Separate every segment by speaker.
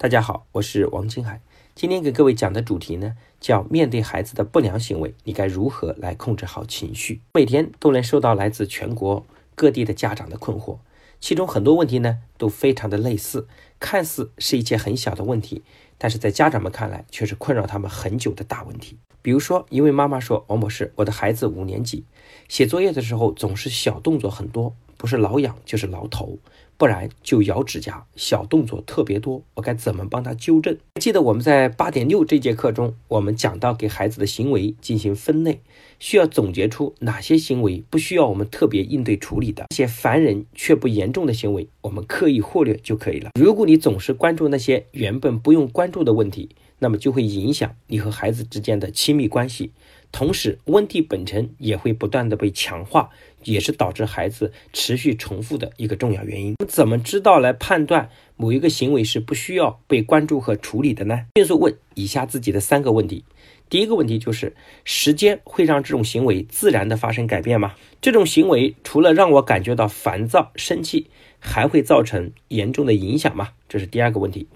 Speaker 1: 大家好，我是王金海。今天给各位讲的主题呢，叫面对孩子的不良行为，你该如何来控制好情绪？每天都能收到来自全国各地的家长的困惑，其中很多问题呢都非常的类似，看似是一件很小的问题，但是在家长们看来却是困扰他们很久的大问题。比如说，一位妈妈说：“王博士，我的孩子五年级，写作业的时候总是小动作很多。”不是挠痒就是挠头，不然就咬指甲，小动作特别多，我该怎么帮他纠正？记得我们在八点六这节课中，我们讲到给孩子的行为进行分类，需要总结出哪些行为不需要我们特别应对处理的，一些烦人却不严重的行为，我们刻意忽略就可以了。如果你总是关注那些原本不用关注的问题，那么就会影响你和孩子之间的亲密关系。同时，问题本身也会不断的被强化，也是导致孩子持续重复的一个重要原因。怎么知道来判断某一个行为是不需要被关注和处理的呢？迅速问以下自己的三个问题。第一个问题就是：时间会让这种行为自然的发生改变吗？这种行为除了让我感觉到烦躁、生气，还会造成严重的影响吗？这是第二个问题。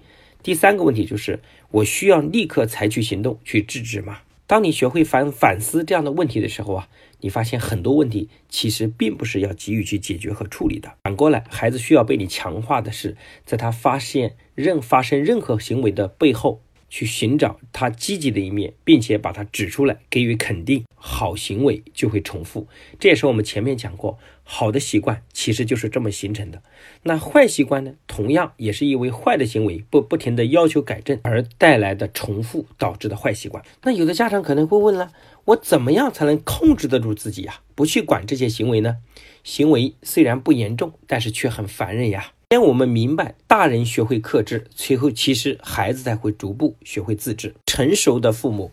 Speaker 1: 第三个问题就是：我需要立刻采取行动去制止吗？当你学会反反思这样的问题的时候啊，你发现很多问题其实并不是要急于去解决和处理的。反过来，孩子需要被你强化的是，在他发现任发生任何行为的背后。去寻找他积极的一面，并且把它指出来，给予肯定，好行为就会重复。这也是我们前面讲过，好的习惯其实就是这么形成的。那坏习惯呢，同样也是因为坏的行为不不停的要求改正而带来的重复导致的坏习惯。那有的家长可能会问了，我怎么样才能控制得住自己呀？不去管这些行为呢？行为虽然不严重，但是却很烦人呀。先我们明白，大人学会克制，随后其实孩子才会逐步学会自制。成熟的父母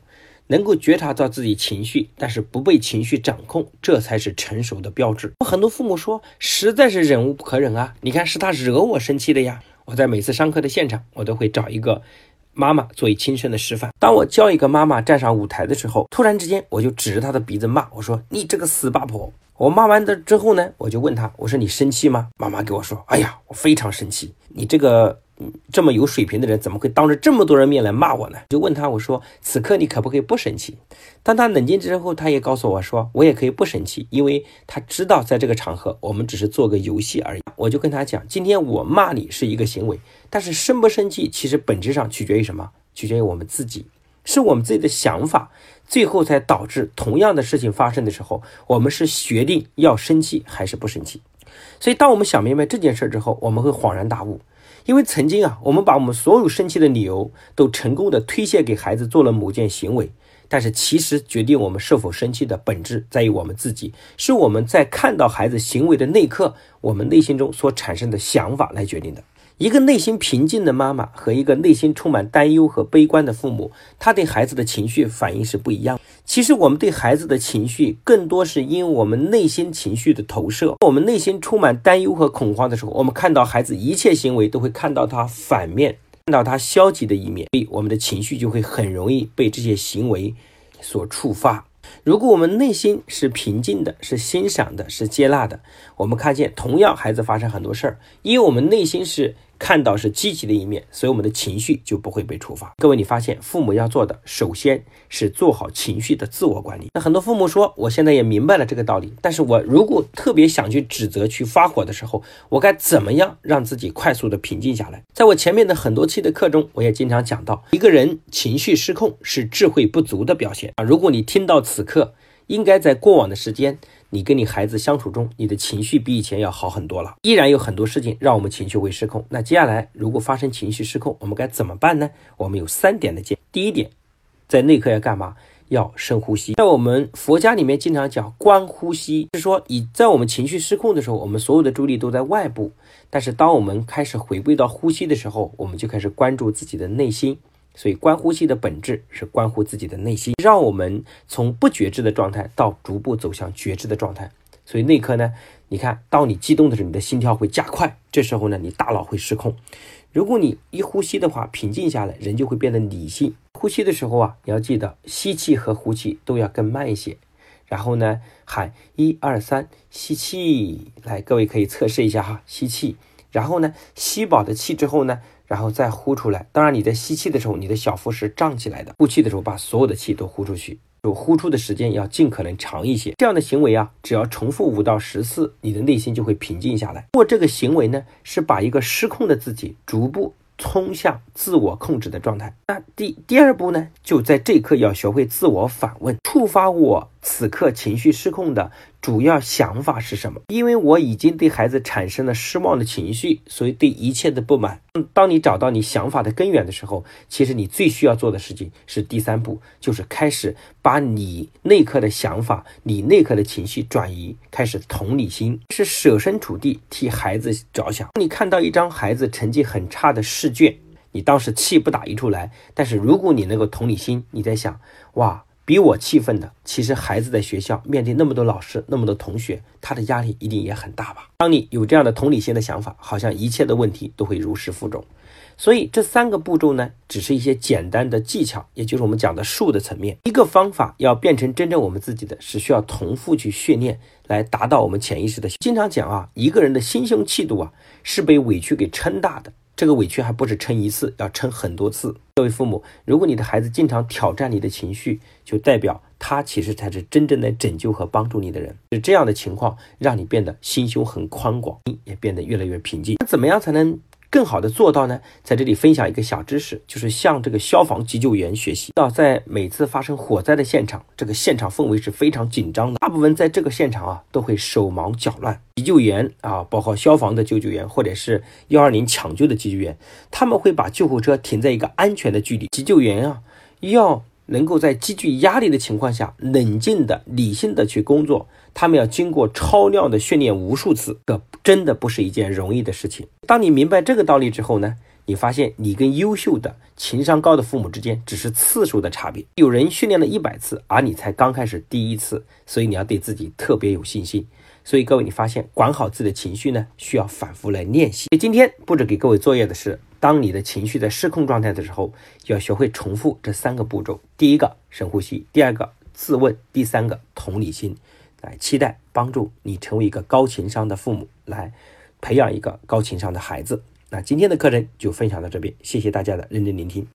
Speaker 1: 能够觉察到自己情绪，但是不被情绪掌控，这才是成熟的标志。很多父母说，实在是忍无可忍啊！你看，是他惹我生气的呀。我在每次上课的现场，我都会找一个妈妈作为亲身的示范。当我教一个妈妈站上舞台的时候，突然之间我就指着她的鼻子骂，我说：“你这个死八婆！”我骂完的之后呢，我就问他，我说你生气吗？妈妈给我说，哎呀，我非常生气。你这个这么有水平的人，怎么会当着这么多人面来骂我呢？就问他，我说此刻你可不可以不生气？当他冷静之后，他也告诉我说，我也可以不生气，因为他知道在这个场合我们只是做个游戏而已。我就跟他讲，今天我骂你是一个行为，但是生不生气其实本质上取决于什么？取决于我们自己。是我们自己的想法，最后才导致同样的事情发生的时候，我们是决定要生气还是不生气。所以，当我们想明白这件事之后，我们会恍然大悟，因为曾经啊，我们把我们所有生气的理由都成功的推卸给孩子做了某件行为，但是其实决定我们是否生气的本质在于我们自己，是我们在看到孩子行为的那一刻，我们内心中所产生的想法来决定的。一个内心平静的妈妈和一个内心充满担忧和悲观的父母，他对孩子的情绪反应是不一样。其实，我们对孩子的情绪更多是因为我们内心情绪的投射。我们内心充满担忧和恐慌的时候，我们看到孩子一切行为都会看到他反面，看到他消极的一面，所以我们的情绪就会很容易被这些行为所触发。如果我们内心是平静的，是欣赏的，是接纳的，我们看见同样孩子发生很多事儿，因为我们内心是。看到是积极的一面，所以我们的情绪就不会被触发。各位，你发现父母要做的，首先是做好情绪的自我管理。那很多父母说，我现在也明白了这个道理，但是我如果特别想去指责、去发火的时候，我该怎么样让自己快速的平静下来？在我前面的很多期的课中，我也经常讲到，一个人情绪失控是智慧不足的表现啊。如果你听到此刻，应该在过往的时间。你跟你孩子相处中，你的情绪比以前要好很多了。依然有很多事情让我们情绪会失控。那接下来如果发生情绪失控，我们该怎么办呢？我们有三点的建议。第一点，在内科要干嘛？要深呼吸。在我们佛家里面经常讲观呼吸，是说你在我们情绪失控的时候，我们所有的注意力都在外部，但是当我们开始回归到呼吸的时候，我们就开始关注自己的内心。所以，观呼吸的本质是关乎自己的内心，让我们从不觉知的状态到逐步走向觉知的状态。所以，内科呢，你看，当你激动的时候，你的心跳会加快，这时候呢，你大脑会失控。如果你一呼吸的话，平静下来，人就会变得理性。呼吸的时候啊，你要记得吸气和呼气都要更慢一些。然后呢，喊一二三，吸气，来，各位可以测试一下哈，吸气。然后呢，吸饱的气之后呢。然后再呼出来。当然，你在吸气的时候，你的小腹是胀起来的；呼气的时候，把所有的气都呼出去。就呼出的时间要尽可能长一些。这样的行为啊，只要重复五到十次，你的内心就会平静下来。做这个行为呢，是把一个失控的自己逐步。冲向自我控制的状态。那第第二步呢，就在这一刻要学会自我反问：触发我此刻情绪失控的主要想法是什么？因为我已经对孩子产生了失望的情绪，所以对一切的不满。当你找到你想法的根源的时候，其实你最需要做的事情是第三步，就是开始把你那刻的想法、你那刻的情绪转移，开始同理心，是设身处地替孩子着想。你看到一张孩子成绩很差的试卷，你当时气不打一处来，但是如果你能够同理心，你在想，哇。比我气愤的，其实孩子在学校面对那么多老师、那么多同学，他的压力一定也很大吧？当你有这样的同理心的想法，好像一切的问题都会如释负重。所以这三个步骤呢，只是一些简单的技巧，也就是我们讲的术的层面。一个方法要变成真正我们自己的，是需要重复去训练，来达到我们潜意识的。经常讲啊，一个人的心胸气度啊，是被委屈给撑大的。这个委屈还不止撑一次，要撑很多次。各位父母，如果你的孩子经常挑战你的情绪，就代表他其实才是真正的拯救和帮助你的人。是这样的情况，让你变得心胸很宽广，也变得越来越平静。那怎么样才能？更好的做到呢，在这里分享一个小知识，就是向这个消防急救员学习。到在每次发生火灾的现场，这个现场氛围是非常紧张的，大部分在这个现场啊都会手忙脚乱。急救员啊，包括消防的救救员或者是幺二零抢救的急救员，他们会把救护车停在一个安全的距离。急救员啊，要能够在积聚压力的情况下，冷静的、理性的去工作。他们要经过超量的训练无数次，这真的不是一件容易的事情。当你明白这个道理之后呢，你发现你跟优秀的、情商高的父母之间只是次数的差别。有人训练了一百次，而你才刚开始第一次，所以你要对自己特别有信心。所以各位，你发现管好自己的情绪呢，需要反复来练习。今天布置给各位作业的是，当你的情绪在失控状态的时候，要学会重复这三个步骤：第一个深呼吸，第二个自问，第三个同理心。来期待帮助你成为一个高情商的父母，来培养一个高情商的孩子。那今天的课程就分享到这边，谢谢大家的认真聆听。